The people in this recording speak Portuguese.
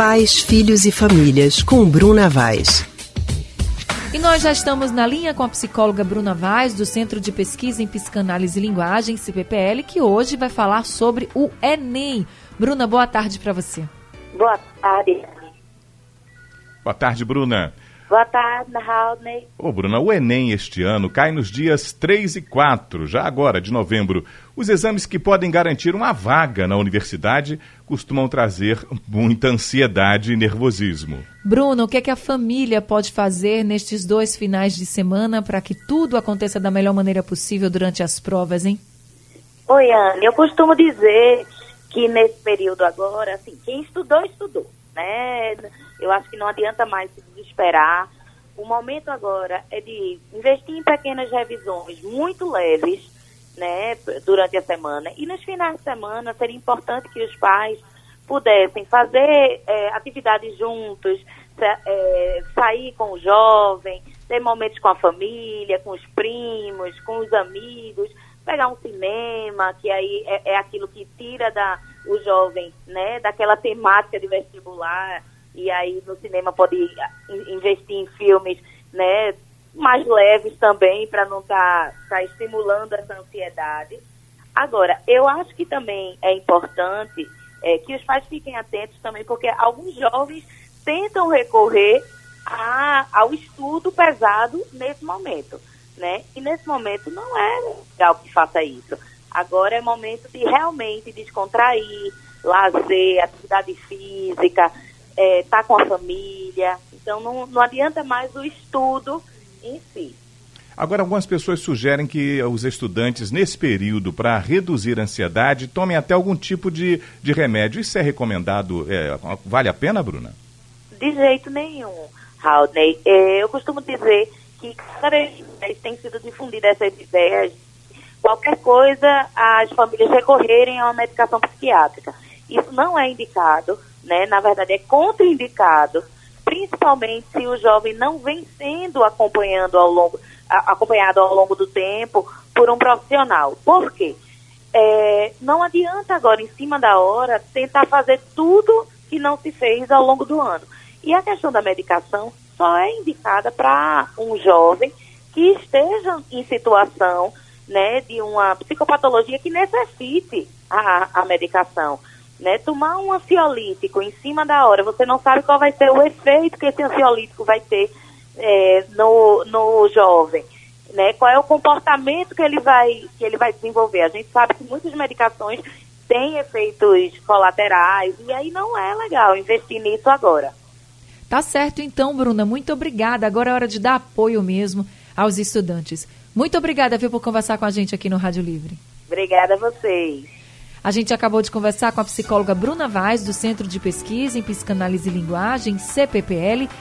Pais, Filhos e Famílias, com Bruna Vaz. E nós já estamos na linha com a psicóloga Bruna Vaz, do Centro de Pesquisa em Psicanálise e Linguagem, CPPL, que hoje vai falar sobre o Enem. Bruna, boa tarde para você. Boa tarde. Boa tarde, Bruna. Boa tarde, Raulney. Ô, Bruna, o Enem este ano cai nos dias 3 e 4, já agora, de novembro. Os exames que podem garantir uma vaga na universidade costumam trazer muita ansiedade e nervosismo. Bruno, o que, é que a família pode fazer nestes dois finais de semana para que tudo aconteça da melhor maneira possível durante as provas, hein? Oi, Anne. Eu costumo dizer que nesse período agora, assim, quem estudou, estudou, né? Eu acho que não adianta mais se desesperar. O momento agora é de investir em pequenas revisões muito leves, né, durante a semana. E nos finais de semana seria importante que os pais pudessem fazer é, atividades juntos, é, sair com o jovem, ter momentos com a família, com os primos, com os amigos, pegar um cinema, que aí é, é aquilo que tira da, o jovem, né, daquela temática de vestibular e aí no cinema pode investir em filmes, né, mais leves também para não estar tá, tá estimulando essa ansiedade. Agora, eu acho que também é importante é, que os pais fiquem atentos também, porque alguns jovens tentam recorrer a, ao estudo pesado nesse momento, né? E nesse momento não é legal que faça isso. Agora é momento de realmente descontrair, lazer, atividade física, estar é, tá com a família. Então não, não adianta mais o estudo em si. Agora, algumas pessoas sugerem que os estudantes, nesse período, para reduzir a ansiedade, tomem até algum tipo de, de remédio. Isso é recomendado? É, vale a pena, Bruna? De jeito nenhum, Raudney. É, eu costumo dizer que cada vez tem sido difundida essas ideias. Qualquer coisa, as famílias recorrerem a uma medicação psiquiátrica. Isso não é indicado né? Na verdade, é contraindicado, principalmente se o jovem não vem sendo acompanhando ao longo, acompanhado ao longo do tempo por um profissional. Por quê? É, não adianta agora, em cima da hora, tentar fazer tudo que não se fez ao longo do ano. E a questão da medicação só é indicada para um jovem que esteja em situação né, de uma psicopatologia que necessite a, a medicação né? Tomar um ansiolítico em cima da hora, você não sabe qual vai ser o efeito que esse ansiolítico vai ter é, no, no jovem, né? Qual é o comportamento que ele vai que ele vai desenvolver? A gente sabe que muitas medicações têm efeitos colaterais e aí não é legal investir nisso agora. Tá certo então, Bruna. Muito obrigada. Agora é hora de dar apoio mesmo aos estudantes. Muito obrigada, viu, por conversar com a gente aqui no Rádio Livre. Obrigada a vocês. A gente acabou de conversar com a psicóloga Bruna Vaz, do Centro de Pesquisa em Psicanálise e Linguagem, CPPL,